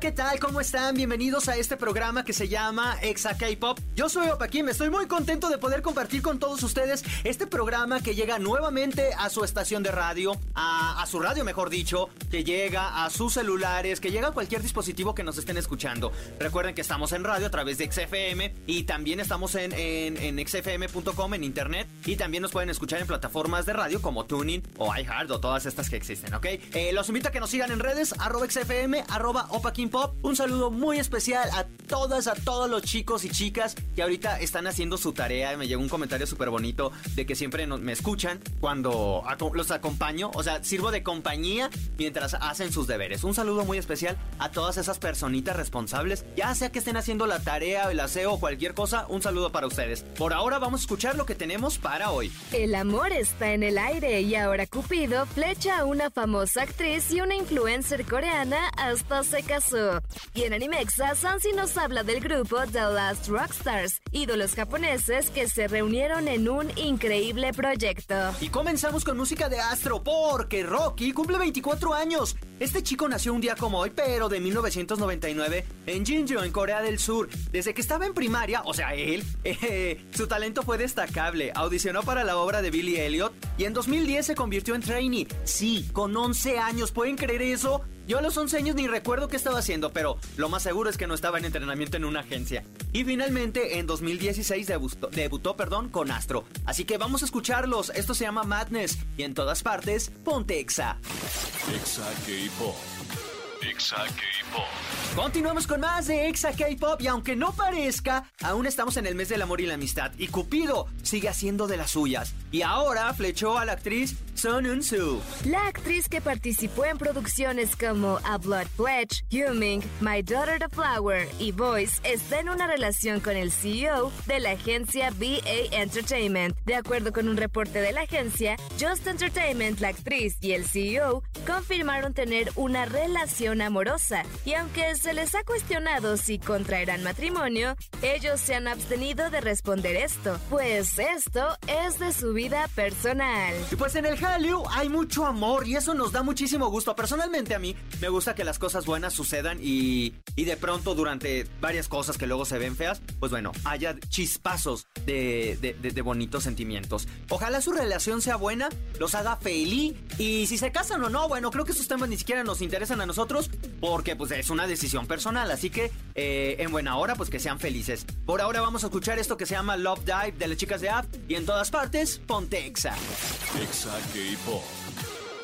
¿qué tal? ¿Cómo están? Bienvenidos a este programa que se llama Exa K-Pop. Yo soy Opa Kim, estoy muy contento de poder compartir con todos ustedes este programa que llega nuevamente a su estación de radio, a, a su radio mejor dicho, que llega a sus celulares, que llega a cualquier dispositivo que nos estén escuchando. Recuerden que estamos en radio a través de XFM y también estamos en, en, en xfm.com en internet y también nos pueden escuchar en plataformas de radio como Tuning o iHeart o todas estas que existen, ¿ok? Eh, los invito a que nos sigan en redes, arroba XFM, arroba Opa Kim Pop. Un saludo muy especial a todas, a todos los chicos y chicas que ahorita están haciendo su tarea. Me llegó un comentario súper bonito de que siempre nos- me escuchan cuando aco- los acompaño. O sea, sirvo de compañía mientras hacen sus deberes. Un saludo muy especial a todas esas personitas responsables. Ya sea que estén haciendo la tarea, el aseo o cualquier cosa, un saludo para ustedes. Por ahora vamos a escuchar lo que tenemos para hoy. El amor está en el aire y ahora Cupido flecha a una famosa actriz y una influencer coreana hasta se casó. Y en Animexa, Sansi nos habla del grupo The Last Rockstars, ídolos japoneses que se reunieron en un increíble proyecto. Y comenzamos con música de Astro porque Rocky cumple 24 años. Este chico nació un día como hoy, pero de 1999 en Jinju, en Corea del Sur. Desde que estaba en primaria, o sea, él, eh, su talento fue destacable. Audicionó para la obra de Billy Elliot y en 2010 se convirtió en trainee. Sí, con 11 años, ¿pueden creer eso? Yo a los 11 años ni recuerdo qué estaba haciendo, pero lo más seguro es que no estaba en entrenamiento en una agencia. Y finalmente en 2016 debutó, debutó perdón, con Astro. Así que vamos a escucharlos. Esto se llama Madness y en todas partes, ponte Exa. Exa K-Pop. Exa K-Pop. Continuamos con más de Exa K-Pop y aunque no parezca, aún estamos en el mes del amor y la amistad y Cupido sigue haciendo de las suyas. Y ahora flechó a la actriz Son Eun-soo. La actriz que participó en producciones como A Blood Pledge, Huming, My Daughter the Flower y Voice está en una relación con el CEO de la agencia BA Entertainment. De acuerdo con un reporte de la agencia, Just Entertainment, la actriz y el CEO confirmaron tener una relación amorosa y aunque se les ha cuestionado si contraerán matrimonio, ellos se han abstenido de responder esto, pues esto es de su vida personal. Y pues en el Hay mucho amor y eso nos da muchísimo gusto. Personalmente a mí me gusta que las cosas buenas sucedan y, y de pronto durante varias cosas que luego se ven feas, pues bueno, haya chispazos de, de- bonitos sentimientos. Ojalá su relación sea buena, los haga feliz y si se casan o no, bueno, creo que esos temas ni siquiera nos interesan a nosotros porque pues es una decisión personal. Así que eh, en buena hora, pues que sean felices. Por ahora vamos a escuchar esto que se llama Love Dive de las chicas de App y en todas partes, ponte Exa. K-Pop.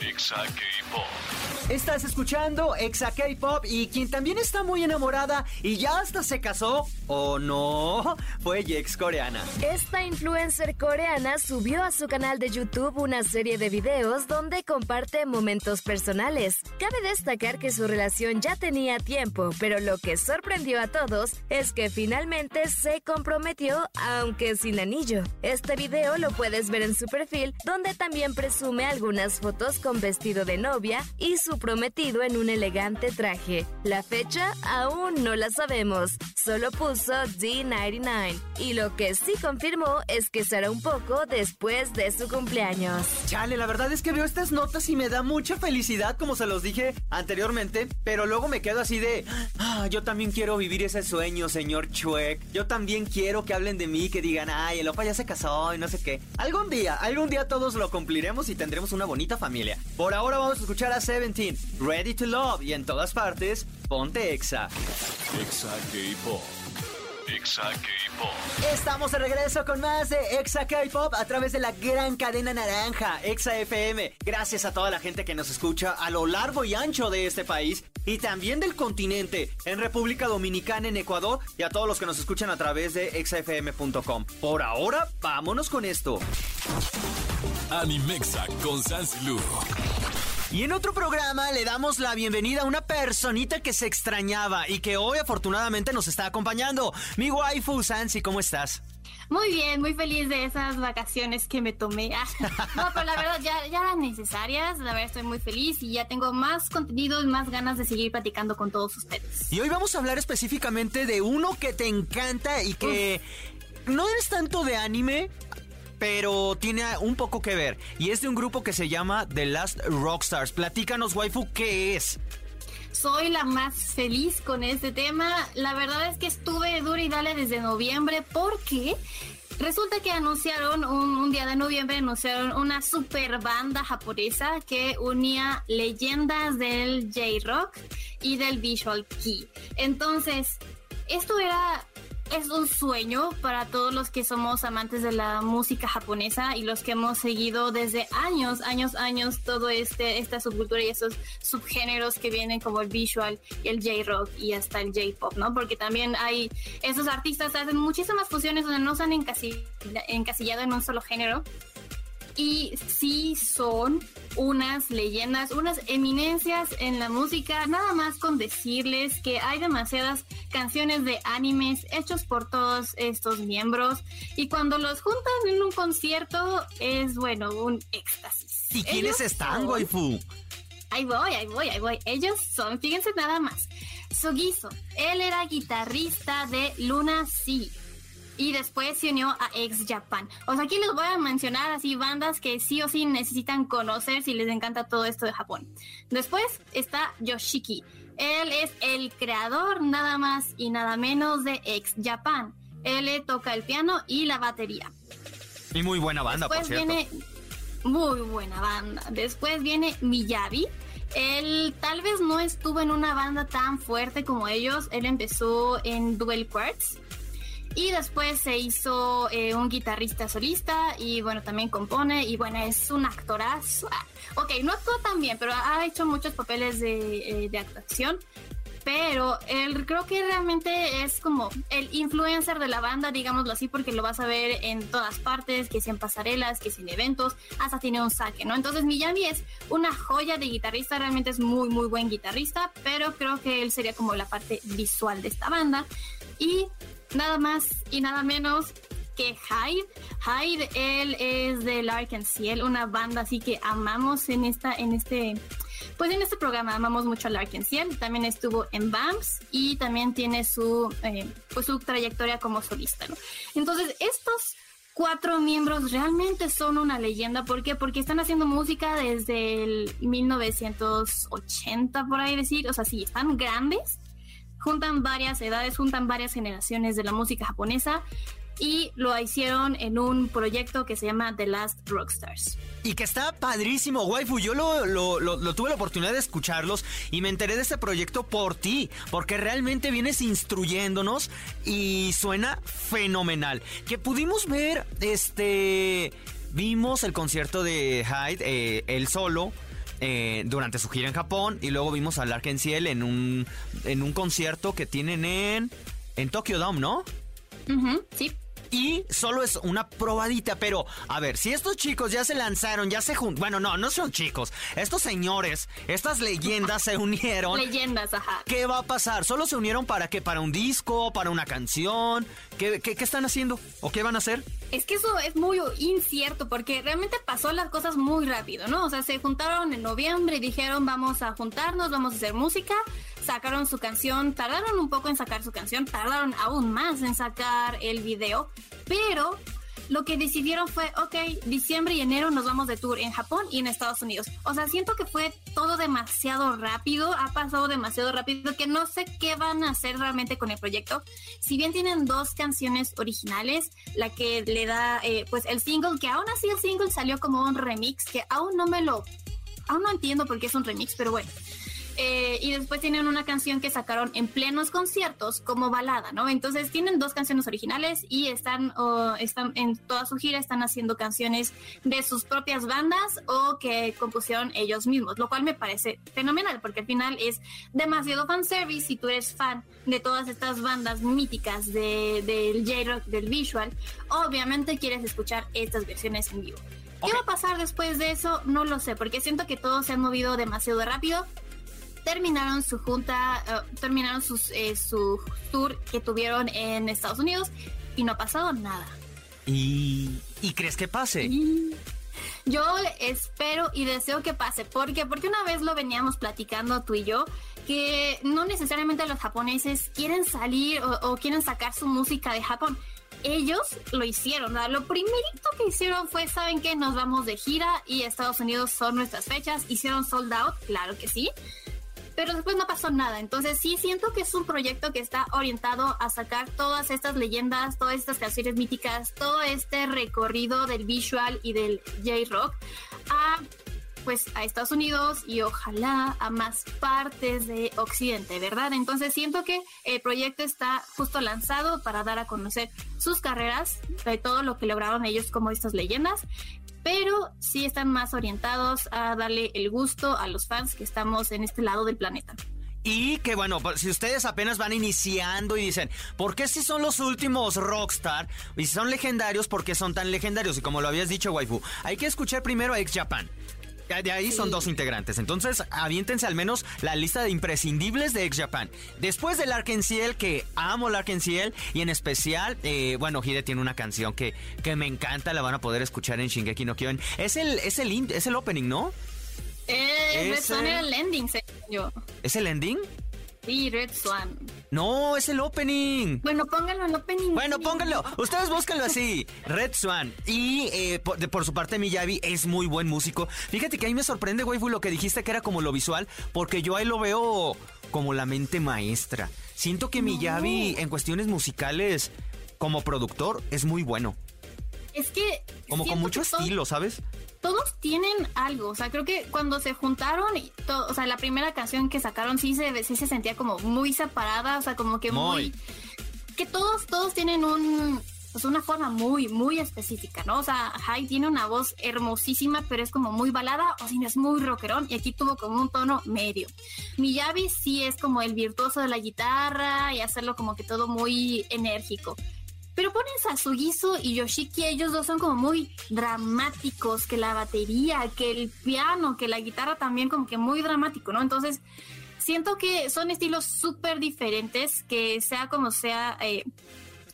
Exa K-Pop. Estás escuchando Exa K-Pop y quien también está muy enamorada y ya hasta se casó, o no, fue Jex coreana. Esta influencer coreana subió a su canal de YouTube una serie de videos donde comparte momentos personales. Cabe destacar que su relación ya tenía tiempo, pero lo que sorprendió a todos es que finalmente se comprometió, aunque sin anillo. Este video lo puedes ver en su perfil, donde también presume algunas fotos con vestido de novia y su prometido en un elegante traje. La fecha aún no la sabemos, solo puso D99 y lo que sí confirmó es que será un poco después de su cumpleaños. Chale, la verdad es que veo estas notas y me da mucha felicidad, como se los dije anteriormente, pero luego me quedo así de, ah, yo también quiero vivir ese sueño, señor Chuek. Yo también quiero que hablen de mí, que digan, ay, el Opa ya se casó y no sé qué. Algún día, algún día todos lo cumpliremos y tendremos una bonita familia. Por ahora vamos a escuchar a Seventeen, Ready to Love, y en todas partes, ponte Exa. Exa K-Pop. Exa K-Pop. Estamos de regreso con más de Exa K-Pop a través de la gran cadena naranja, Exa FM. Gracias a toda la gente que nos escucha a lo largo y ancho de este país y también del continente, en República Dominicana, en Ecuador y a todos los que nos escuchan a través de exafm.com. Por ahora, vámonos con esto. Animexa con Sansilu. Y en otro programa le damos la bienvenida a una personita que se extrañaba y que hoy afortunadamente nos está acompañando. Mi waifu, Sansi, ¿cómo estás? Muy bien, muy feliz de esas vacaciones que me tomé. no, pero la verdad ya, ya eran necesarias. La verdad estoy muy feliz y ya tengo más contenido y más ganas de seguir platicando con todos ustedes. Y hoy vamos a hablar específicamente de uno que te encanta y que no eres tanto de anime, pero tiene un poco que ver. Y es de un grupo que se llama The Last Rockstars. Platícanos, waifu, ¿qué es? soy la más feliz con este tema. La verdad es que estuve dura y dale desde noviembre porque Resulta que anunciaron un, día de noviembre, anunciaron una super banda japonesa que unía leyendas del J-Rock y del Visual Key. Entonces, esto era es un sueño para todos los que somos amantes de la música japonesa y los que hemos seguido desde años, años, años todo este esta subcultura y esos subgéneros que vienen como el visual y el J-rock y hasta el J-pop, ¿no? Porque también hay esos artistas hacen muchísimas fusiones donde no se han encasillado en un solo género y sí son unas leyendas, unas eminencias en la música, nada más con decirles que hay demasiadas canciones de animes hechos por todos estos miembros y cuando los juntan en un concierto es bueno, un éxtasis. ¿Y quiénes están, waifu? Ahí voy, ahí voy, ahí voy. Ellos son, fíjense nada más. Sugizo, él era guitarrista de Luna Sea y después se unió a Ex Japan. O sea, aquí les voy a mencionar así bandas que sí o sí necesitan conocer si les encanta todo esto de Japón. Después está Yoshiki. Él es el creador nada más y nada menos de Ex Japan. Él le toca el piano y la batería. Y muy buena banda, Después por cierto. viene muy buena banda. Después viene Miyabi. Él tal vez no estuvo en una banda tan fuerte como ellos. Él empezó en Duel Quartz y después se hizo eh, un guitarrista solista y bueno, también compone y bueno, es un actorazo. Ah, ok, no actúa tan bien, pero ha hecho muchos papeles de, eh, de actuación. Pero él creo que realmente es como el influencer de la banda, digámoslo así, porque lo vas a ver en todas partes, que sea en pasarelas, que sea en eventos, hasta tiene un saque, ¿no? Entonces Miyami es una joya de guitarrista, realmente es muy, muy buen guitarrista, pero creo que él sería como la parte visual de esta banda. Y nada más y nada menos que Hyde. Hyde, él es de Lark and Ciel, una banda así que amamos en esta, en este, pues en este programa amamos mucho a Lark and Ciel. También estuvo en BAMS y también tiene su, eh, pues su trayectoria como solista. Entonces, estos cuatro miembros realmente son una leyenda. ¿Por qué? Porque están haciendo música desde el 1980, por ahí decir. O sea, sí, están grandes, juntan varias edades, juntan varias generaciones de la música japonesa y lo hicieron en un proyecto que se llama The Last Rockstars. Y que está padrísimo, waifu. Yo lo, lo, tuve la oportunidad de escucharlos y me enteré de este proyecto por ti, porque realmente vienes instruyéndonos y suena fenomenal. Que pudimos ver, este, vimos el concierto de Hyde, eh, el solo eh, durante su gira en Japón y luego vimos a Lark Ciel en un, en un concierto que tienen en, en Tokyo Dome, ¿no? sí y solo es una probadita. Pero, a ver, si estos chicos ya se lanzaron, ya se juntaron. Bueno, no, no son chicos. Estos señores, estas leyendas se unieron. Leyendas, ajá. ¿Qué va a pasar? ¿Solo se unieron para qué? ¿Para un disco? ¿Para una canción? ¿Qué, qué, qué están haciendo? ¿O qué van a hacer? Es que eso es muy incierto porque realmente pasó las cosas muy rápido, ¿no? O sea, se juntaron en noviembre y dijeron vamos a juntarnos, vamos a hacer música sacaron su canción, tardaron un poco en sacar su canción, tardaron aún más en sacar el video, pero lo que decidieron fue, ok, diciembre y enero nos vamos de tour en Japón y en Estados Unidos. O sea, siento que fue todo demasiado rápido, ha pasado demasiado rápido que no sé qué van a hacer realmente con el proyecto. Si bien tienen dos canciones originales, la que le da, eh, pues el single, que aún así el single salió como un remix, que aún no me lo, aún no entiendo por qué es un remix, pero bueno. Eh, y después tienen una canción que sacaron en plenos conciertos como balada, ¿no? Entonces tienen dos canciones originales y están, están en toda su gira, están haciendo canciones de sus propias bandas o que compusieron ellos mismos, lo cual me parece fenomenal porque al final es demasiado fanservice si tú eres fan de todas estas bandas míticas del de, J-Rock, del visual, obviamente quieres escuchar estas versiones en vivo. ¿Qué va a pasar después de eso? No lo sé, porque siento que todos se han movido demasiado rápido terminaron su junta, eh, terminaron sus, eh, su tour que tuvieron en Estados Unidos y no ha pasado nada. ¿Y, ¿y crees que pase? Yo espero y deseo que pase. ¿Por qué? Porque una vez lo veníamos platicando tú y yo, que no necesariamente los japoneses quieren salir o, quieren sacar su música de Japón. Ellos lo hicieron. Lo primerito que hicieron fue, ¿saben qué? Nos vamos de gira y Estados Unidos son nuestras fechas. Hicieron sold out, claro que sí pero después no pasó nada. Entonces sí siento que es un proyecto que está orientado a sacar todas estas leyendas, todas estas canciones míticas, todo este recorrido del visual y del J-Rock a pues a Estados Unidos y ojalá a más partes de Occidente, ¿verdad? Entonces siento que el proyecto está justo lanzado para dar a conocer sus carreras, de todo lo que lograron ellos como estas leyendas pero sí están más orientados a darle el gusto a los fans que estamos en este lado del planeta. Y que bueno, pues, si ustedes apenas van iniciando y dicen, ¿por qué si son los últimos Rockstar? Y si son legendarios, ¿por qué son tan legendarios? Y como lo habías dicho, waifu, hay que escuchar primero a X Japan. De ahí son dos integrantes. Entonces, aviéntense al menos la lista de imprescindibles de X Japan. Después del Ciel, que amo el Ciel, y en especial, eh, bueno, Hide tiene una canción que, que me encanta, la van a poder escuchar en Shingeki no Kyojin. Es el, es el, es el opening, ¿no? Eh, Red Swan era el ending, yo. ¿Es el ending? Sí, Red Swan. No, es el opening. Bueno, pónganlo en opening. Bueno, pónganlo. Ustedes búsquenlo así. Red Swan. Y eh, por, su parte, Miyavi es muy buen músico. Fíjate que ahí me sorprende, waifu, lo que dijiste que era como lo visual, porque yo ahí lo veo como la mente maestra. Siento que Miyavi, en cuestiones musicales, como productor, es muy bueno. Es que. Como con mucho estilo, ¿sabes? Todos tienen algo, o sea, creo que cuando se juntaron, o sea, la primera canción que sacaron sí se, sí se sentía como muy separada, o sea, como que muy... que todos, todos tienen un, pues una forma muy, muy específica, ¿no? O sea, Hai tiene una voz hermosísima, pero es como muy balada, o si no es muy rockerón, y aquí tuvo como un tono medio. Miyavi sí es como el virtuoso de la guitarra y hacerlo como que todo muy enérgico. Pero pones a Sugiso y Yoshiki, ellos dos son como muy dramáticos, que la batería, que el piano, que la guitarra también como que muy dramático, ¿no? Entonces, siento que son estilos súper diferentes, que sea como sea, eh,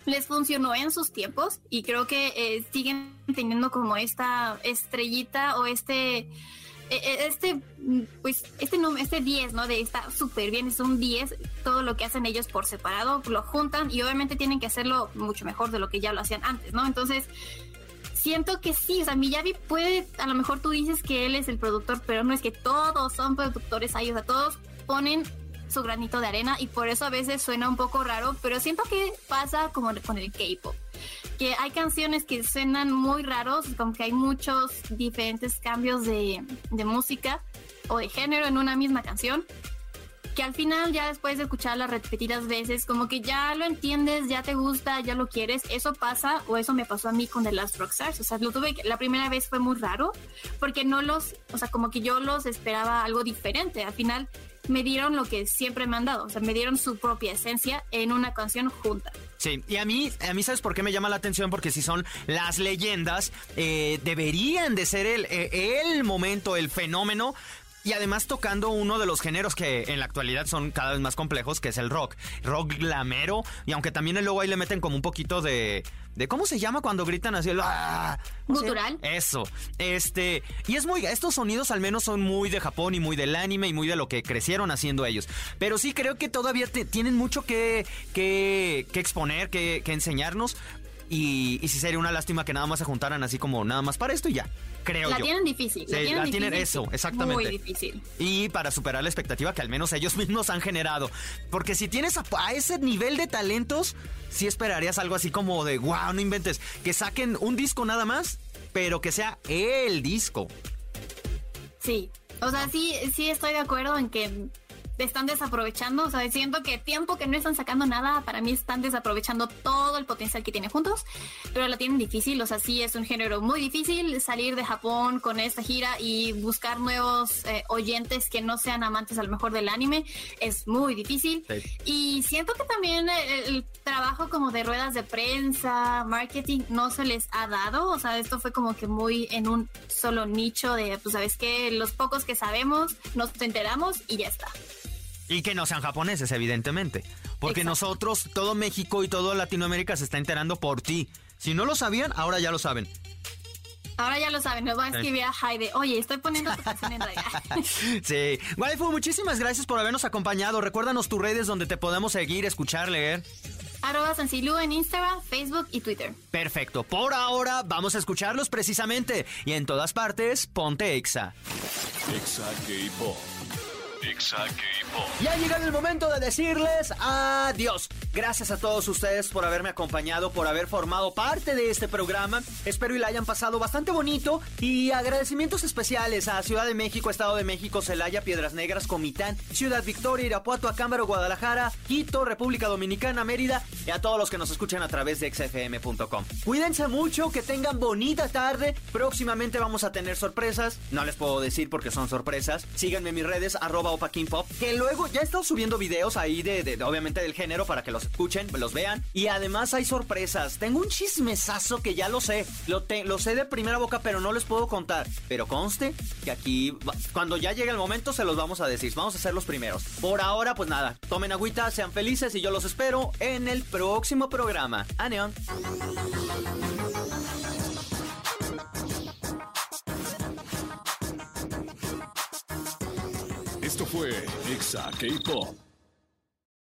les funcionó en sus tiempos y creo que eh, siguen teniendo como esta estrellita o este este, pues, este, este 10, ¿no? De está súper bien, es un 10, todo lo que hacen ellos por separado, lo juntan y obviamente tienen que hacerlo mucho mejor de lo que ya lo hacían antes, ¿no? Entonces, siento que sí, o sea, Miyavi puede, a lo mejor tú dices que él es el productor, pero no es que todos son productores ahí, o sea, todos ponen su granito de arena y por eso a veces suena un poco raro, pero siento que pasa como con el K-pop que hay canciones que suenan muy raros, como que hay muchos diferentes cambios de, de música o de género en una misma canción, que al final ya después de escucharla repetidas veces, como que ya lo entiendes, ya te gusta, ya lo quieres. Eso pasa, o eso me pasó a mí con The Last Rockstars. O sea, lo tuve, la primera vez fue muy raro, porque no los, o sea, como que yo los esperaba algo diferente. Al final me dieron lo que siempre me han dado, o sea, me dieron su propia esencia en una canción junta. Sí, y a mí, a mí sabes por qué me llama la atención, porque si son las leyendas, eh, deberían de ser el, eh, el momento, el fenómeno y además tocando uno de los géneros que en la actualidad son cada vez más complejos, que es el rock. Rock glamero. Y aunque también luego ahí le meten como un poquito de. de ¿Cómo se llama cuando gritan así? El, ¡ah! Gutural. Eso. Este. Y es muy. Estos sonidos al menos son muy de Japón y muy del anime y muy de lo que crecieron haciendo ellos. Pero sí creo que todavía tienen mucho que, que, que exponer, que, que enseñarnos. Y, y sí sería una lástima que nada más se juntaran así como nada más para esto y ya creo la yo. Tienen difícil, la tienen eso, exactamente. Muy difícil. Y para superar la expectativa que al menos ellos mismos han generado. Porque si tienes a, ese nivel de talentos, sí esperarías algo así como de, wow, no inventes, que saquen un disco nada más, pero que sea el disco. Sí, o sea, sí, sí estoy de acuerdo en que están desaprovechando, o sea, siento que tiempo que no están sacando nada, para mí están desaprovechando todo el potencial que tienen juntos, pero la tienen difícil, o sea, sí es un género muy difícil salir de Japón con esta gira y buscar nuevos eh, oyentes que no sean amantes a lo mejor del anime, es muy difícil. Y siento que también el, trabajo como de ruedas de prensa, marketing, no se les ha dado, o sea, esto fue como que muy en un solo nicho de, pues, ¿sabes qué? Los pocos que sabemos, nos enteramos y ya está. Y que no sean japoneses, evidentemente. Porque nosotros, todo México y toda Latinoamérica se está enterando por ti. Si no lo sabían, ahora ya lo saben. Ahora ya lo saben, nos voy a escribir a Heide. Oye, estoy poniendo tu canción en radio. sí. Waifu, muchísimas gracias por habernos acompañado. Recuérdanos tus redes donde te podemos seguir, escuchar, leer. Arroba Sancilu en Instagram, Facebook y Twitter. Perfecto. Por ahora vamos a escucharlos precisamente. Y en todas partes, ponte Exa. Exa K-Pop. Ya ha llegado el momento de decirles adiós. Gracias a todos ustedes por haberme acompañado, por haber formado parte de este programa. Espero y la hayan pasado bastante bonito. Y agradecimientos especiales a Ciudad de México, Estado de México, Celaya, Piedras Negras, Comitán, Ciudad Victoria, Irapuato, Acámbaro, Guadalajara, Quito, República Dominicana, Mérida y a todos los que nos escuchan a través de xfm.com. Cuídense mucho, que tengan bonita tarde. Próximamente vamos a tener sorpresas. No les puedo decir porque son sorpresas. Síganme en mis redes, arroba Opa Pop, que luego ya he estado subiendo videos ahí de, obviamente del género para que los escuchen, los vean. Y además hay sorpresas. Tengo un chismesazo que ya lo sé. Lo, lo sé de primera boca, pero no les puedo contar. Pero conste que aquí, cuando ya llegue el momento, se los vamos a decir. Vamos a ser los primeros. Por ahora, pues nada, tomen agüita, sean felices y yo los espero en el próximo programa. Aneon. Esto fue Exa K-Pop.